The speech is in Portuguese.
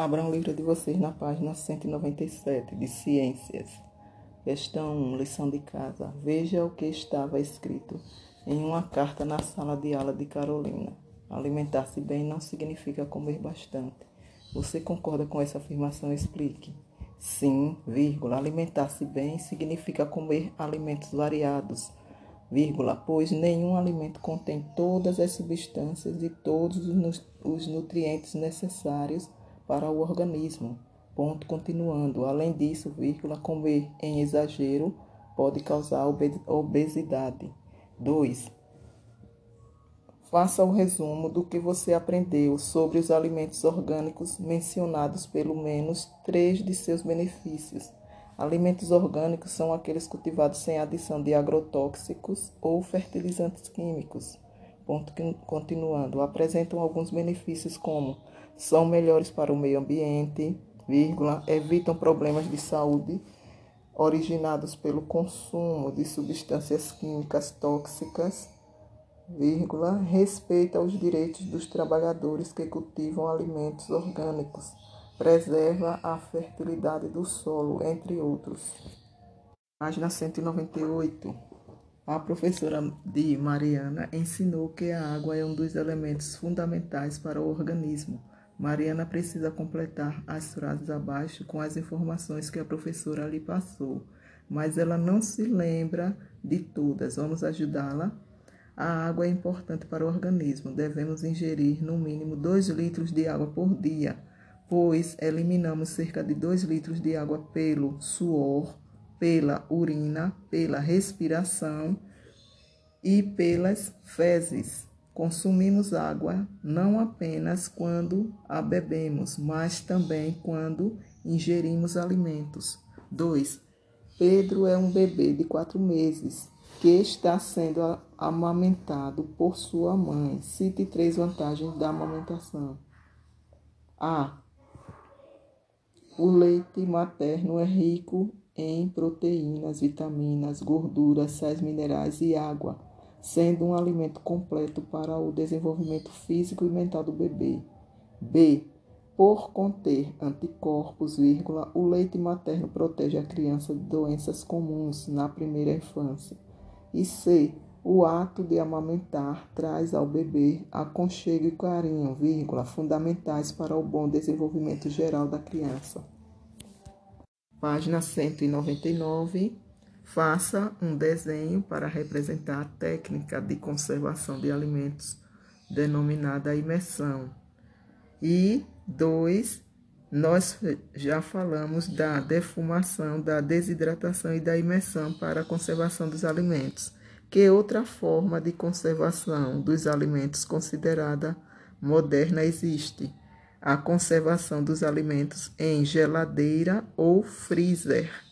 Abram o livro de vocês na página 197 de Ciências. Questão 1, lição de casa. Veja o que estava escrito em uma carta na sala de aula de Carolina. Alimentar-se bem não significa comer bastante. Você concorda com essa afirmação? Explique. Sim, vírgula. Alimentar-se bem significa comer alimentos variados, vírgula, pois nenhum alimento contém todas as substâncias e todos os nutrientes necessários para o organismo. Ponto continuando. Além disso, vírgula, comer em exagero pode causar obesidade. 2. Faça o resumo do que você aprendeu sobre os alimentos orgânicos mencionados pelo menos três de seus benefícios. Alimentos orgânicos são aqueles cultivados sem adição de agrotóxicos ou fertilizantes químicos. Continuando. Apresentam alguns benefícios como são melhores para o meio ambiente, vírgula, evitam problemas de saúde originados pelo consumo de substâncias químicas tóxicas, vírgula, respeita os direitos dos trabalhadores que cultivam alimentos orgânicos, preserva a fertilidade do solo, entre outros. Página 198. A professora de Mariana ensinou que a água é um dos elementos fundamentais para o organismo Mariana precisa completar as frases abaixo com as informações que a professora lhe passou, mas ela não se lembra de todas. Vamos ajudá-la? A água é importante para o organismo. Devemos ingerir no mínimo 2 litros de água por dia, pois eliminamos cerca de 2 litros de água pelo suor, pela urina, pela respiração e pelas fezes. Consumimos água não apenas quando a bebemos, mas também quando ingerimos alimentos. 2. Pedro é um bebê de quatro meses que está sendo amamentado por sua mãe. Cite três vantagens da amamentação. A. O leite materno é rico em proteínas, vitaminas, gorduras, sais minerais e água sendo um alimento completo para o desenvolvimento físico e mental do bebê. B. Por conter anticorpos, vírgula, o leite materno protege a criança de doenças comuns na primeira infância. E C. O ato de amamentar traz ao bebê aconchego e carinho, vírgula, fundamentais para o bom desenvolvimento geral da criança. Página 199. Faça um desenho para representar a técnica de conservação de alimentos, denominada imersão. E dois, nós já falamos da defumação, da desidratação e da imersão para a conservação dos alimentos. Que outra forma de conservação dos alimentos considerada moderna existe? A conservação dos alimentos em geladeira ou freezer